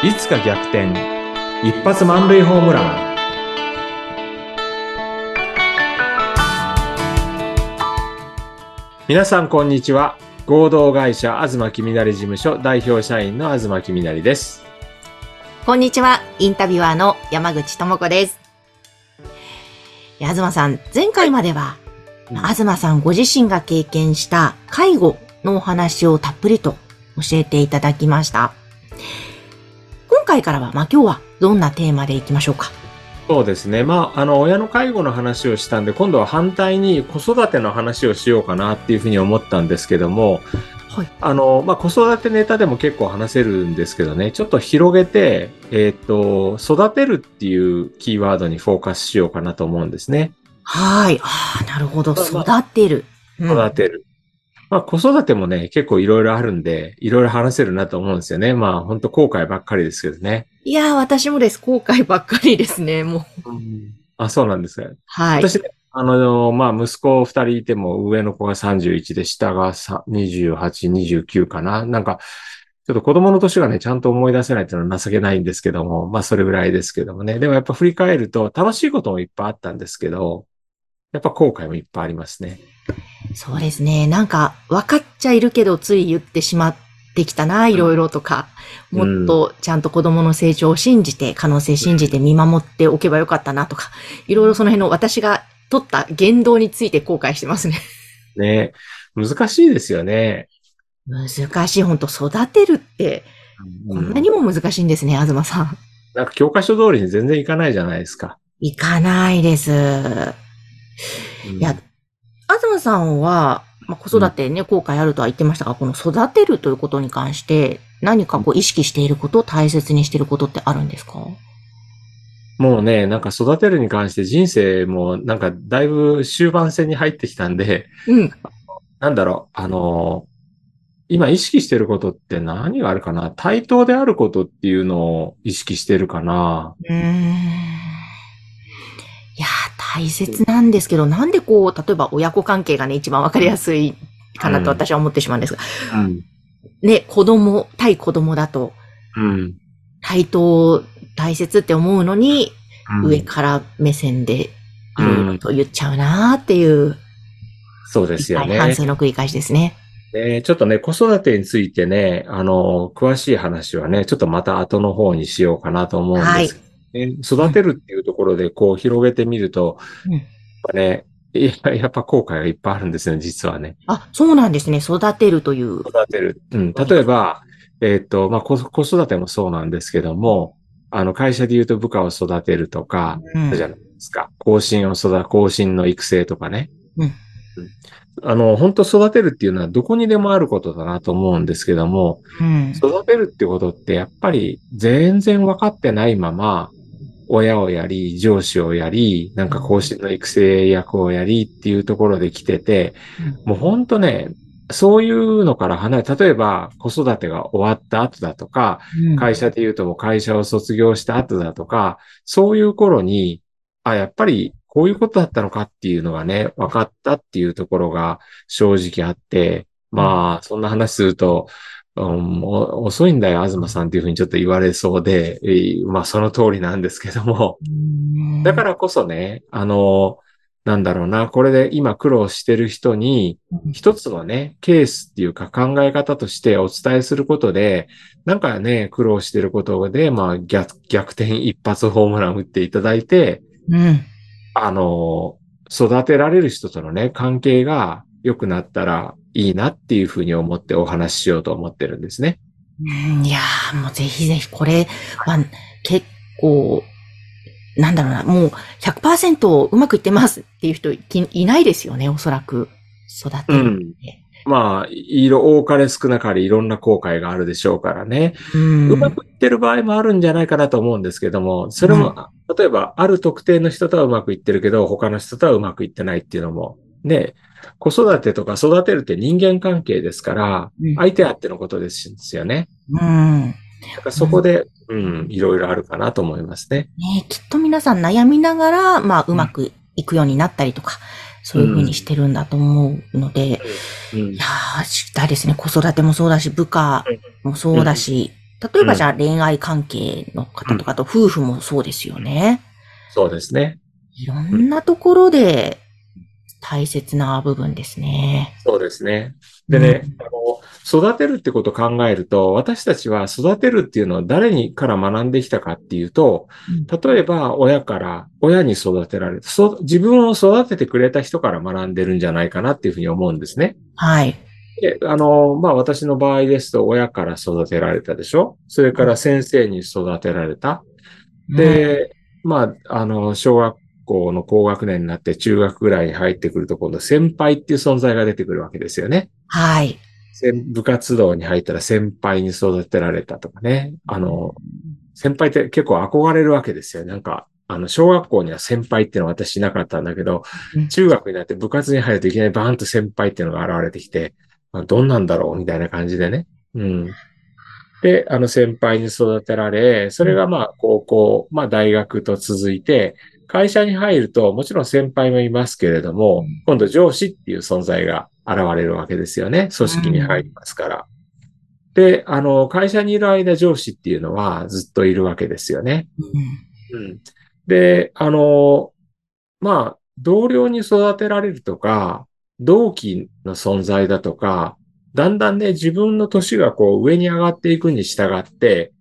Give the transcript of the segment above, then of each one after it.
いつか逆転。一発満塁ホームラン。皆さんこんにちは。合同会社東きみなり事務所代表社員の東きみなりです。こんにちは、インタビュアーの山口智子です。東さん、前回までは、うん。東さんご自身が経験した介護のお話をたっぷりと教えていただきました。今回からは、まあ今日はどんなテーマでいきましょうか？そうですね。まあ、あの、親の介護の話をしたんで、今度は反対に子育ての話をしようかなっていうふうに思ったんですけども、はい。あの、まあ、子育てネタでも結構話せるんですけどね、ちょっと広げて、えっ、と、育てるっていうキーワードにフォーカスしようかなと思うんですね。はい。ああ、なるほど。ま育てる。うん育てる。まあ、子育てもね、結構いろいろあるんで、いろいろ話せるなと思うんですよね。まあ、本当後悔ばっかりですけどね。いやー、私もです。後悔ばっかりですね、もう。あ、そうなんですか。はい。私ね、あの、まあ、息子二人いても、上の子が31で、下がさ28、29かな。なんか、ちょっと子供の年がね、ちゃんと思い出せないっていうのは情けないんですけども、まあ、それぐらいですけどもね。でもやっぱ振り返ると、楽しいこともいっぱいあったんですけど、やっぱ後悔もいっぱいありますね。そうですね。なんか、分かっちゃいるけど、つい言ってしまってきたな、いろいろとか。うんもっと、ちゃんと子供の成長を信じて、可能性信じて見守っておけばよかったな、とか。いろいろその辺の私が取った言動について後悔してますね。ね。難しいですよね。難しい。本当育てるって、こんなにも難しいんですね、東さん。なんか教科書通りに全然いかないじゃないですか。いかないです。うんいや、東さんは、まあ、子育てね、後悔あるとは言ってましたが、この育てるということに関して、何かこう意識していること、大切にしていることってあるんですか？もうね、なんか育てるに関して人生もなんかだいぶ終盤戦に入ってきたんで、うん。なんだろう、あのー今意識してることって何があるかな？対等であることっていうのを意識してるかなうーん。大切なんですけど、なんでこう、例えば親子関係がね、一番わかりやすいかなと私は思ってしまうんですが、うん。ね、子供、対子供だと、うん。対等、大切って思うのに、うん上から目線で、いろいろと言っちゃうなーっていう、そうですよね。反省の繰り返しですね。ねちょっとね、子育てについてね、あの、詳しい話はね、ちょっとまた後の方にしようかなと思うんですけどね、育てるっていうところでこう広げてみると、うんやっぱね、いややっぱ後悔がいっぱいあるんですね、実はね。あ、そうなんですね。育てるという。育てる。うん。例えば、えっ、と、まあ、子子育てもそうなんですけども、あの、会社で言うと部下を育てるとか、うんじゃないですか。更新を育、更新の育成とかね。うんあの、本当育てるっていうのはどこにでもあることだなと思うんですけども、うん。育てるってことってやっぱり全然分かってないまま、親をやり、上司をやり、なんか更新の育成役をやりっていうところで来てて、もう本当ね、そういうのから離れ、例えば子育てが終わった後だとか、うん。会社で言うともう会社を卒業した後だとか、そういう頃に、あ、やっぱりこういうことだったのかっていうのがね、分かったっていうところが正直あって、まあ、そんな話すると、うん、お遅いんだよ、東さんっていうふうにちょっと言われそうで、えーまあその通りなんですけども、うん。だからこそね、あの、なんだろうな、これで今苦労してる人に、一つのね、ケースっていうか考え方としてお伝えすることで、なんかね、苦労してることで、まあ逆逆転一発ホームラン打っていただいて、うん。あの、育てられる人とのね、関係が良くなったらいいなっていうふうに思ってお話ししようと思ってるんですね。うんいやー、もうぜひぜひ、これは結構、なんだろうな、もう100%うまくいってますっていう人いいないですよね、おそらく。育てるって。まあ、いろ、多かれ少なかれいろんな後悔があるでしょうからね。うんうまくいってる場合もあるんじゃないかなと思うんですけども、それも、例えば、ある特定の人とはうまくいってるけど、他の人とはうまくいってないっていうのも、ね、子育てとか育てるって人間関係ですからうん、相手あってのことですよね。うん。だからそこで、うん、いろいろあるかなと思いますね。ねきっと皆さん悩みながら、まあ、うまくいくようになったりとか、そういうふうにしてるんだと思うので、うんいやー、知りたいですね。子育てもそうだし、部下もそうだし、例えばじゃあ恋愛関係の方とかと夫婦もそうですよね。そうですね。いろんなところで大切な部分ですね。そうですね。でね、あの、育てるってことを考えると、私たちは育てるっていうのは誰にから学んできたかっていうと、例えば親から、親に育てられた、そ自分を育ててくれた人から学んでるんじゃないかなっていうふうに思うんですね。はい。で、あの、まあ、私の場合ですと、親から育てられたでしょ？それから先生に育てられた。で、まあ、あの、小学校の高学年になって中学ぐらいに入ってくると、今度先輩っていう存在が出てくるわけですよね。はい。先部活動に入ったら先輩に育てられたとかね。あの、先輩って結構憧れるわけですよ。なんか、あの、小学校には先輩っていうのは私いなかったんだけどうん、中学になって部活に入るといきなりバーンと先輩っていうのが現れてきて、まあ、どんなんだろうみたいな感じでね。うん。で、あの先輩に育てられ、それがまあ高校、まあ大学と続いて、会社に入るともちろん先輩もいますけれどもうん、今度上司っていう存在が現れるわけですよね。組織に入りますから。で、あの、会社にいる間上司っていうのはずっといるわけですよね。うんうん。で、あの、まあ、同僚に育てられるとか、同期の存在だとか、だんだんね、自分の年がこう上に上がっていくに従って、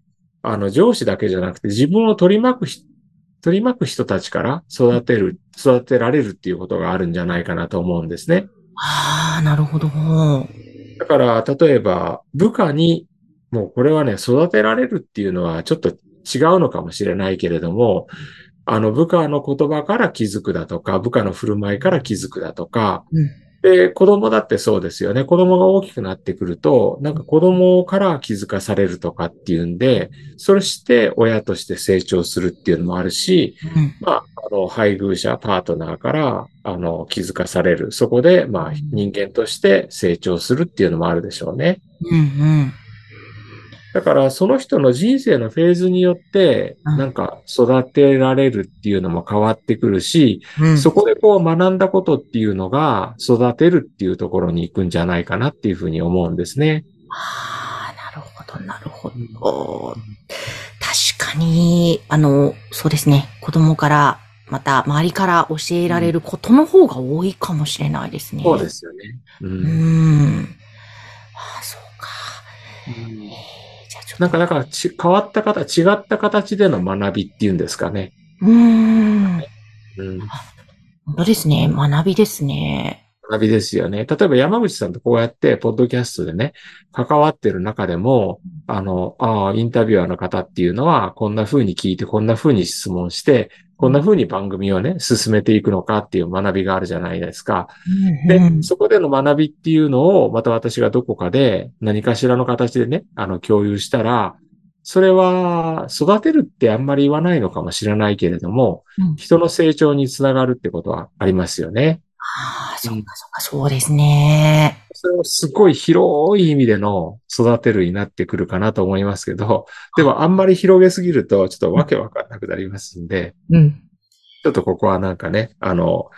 あの、上司だけじゃなくて自分を取り巻くひ、取り巻く人たちから育てる、育てられるっていうことがあるんじゃないかなと思うんですね。ああ、なるほど。だから、例えば、部下に、もうこれはね、育てられるっていうのはちょっと違うのかもしれないけれども、あの、部下の言葉から気づくだとか、部下の振る舞いから気づくだとか、うんで、子供だってそうですよね。子供が大きくなってくると、なんか子供から気づかされるとかっていうんで、それして親として成長するっていうのもあるし、うんまあ、あの、配偶者、パートナーから、あの、気づかされる。そこで、まあ、人間として成長するっていうのもあるでしょうね。うんうん。だから、その人の人生のフェーズによって、うんなんか育てられるっていうのも変わってくるし、うんそこでこう学んだことっていうのが育てるっていうところに行くんじゃないかなっていうふうに思うんですね。ああ、なるほど、なるほど。確かに、あの、そうですね。子供から、また周りから教えられることの方が多いかもしれないですね。そうですよね。う。うんーん。ああ、そうか。うん。なんか、なんかち変わった形、違った形での学びっていうんですかね。うーん。うん。本当ですね。学びですね。学びですよね。例えば山口さんとこうやって、ポッドキャストでね、関わってる中でも、あの、ああ、インタビュアーの方っていうのは、こんな風に聞いて、こんな風に質問して、こんな風に番組をね、進めていくのかっていう学びがあるじゃないですか。で、うんそこでの学びっていうのを、また私がどこかで何かしらの形でね、あの、共有したら、それは、育てるってあんまり言わないのかもしれないけれども、うん人の成長につながるってことはありますよね。ああ、そうか、そうか、そうですね。それはすごい広い意味での育てるになってくるかなと思いますけど、でもあんまり広げすぎるとちょっとわけわかんなくなりますんで、うん。ちょっとここはなんかね、あの、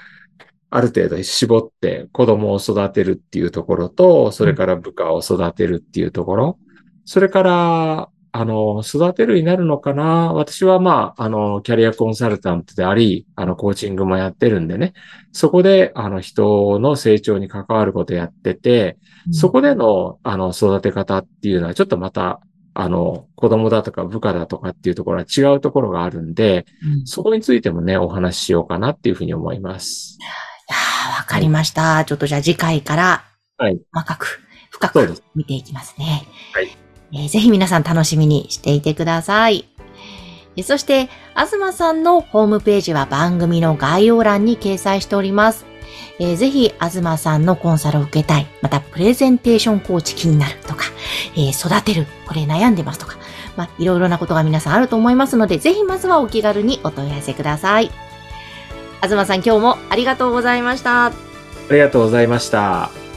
ある程度絞って子供を育てるっていうところと、それから部下を育てるっていうところ、それから、あの、育てるになるのかな？私はまあ、あの、キャリアコンサルタントであり、あの、コーチングもやってるんでね、そこで、あの、人の成長に関わることやってて、そこでの、あの、育て方っていうのは、ちょっとまた、あの、子供だとか部下だとかっていうところは違うところがあるんで、うん、いそこについてもね、お話ししようかなっていうふうに思います。やーわかりました。ちょっとじゃあ次回から、はい。細かく、深く見ていきますね。えーぜひ皆さん楽しみにしていてください。えそして、東さんのホームページは番組の概要欄に掲載しております。えーぜひ、東さんのコンサルを受けたい、またプレゼンテーションコーチ気になるとか、えー育てる、これ悩んでますとか、まあ、いろいろなことが皆さんあると思いますので、ぜひまずはお気軽にお問い合わせください。東さん今日もありがとうございました。ありがとうございました。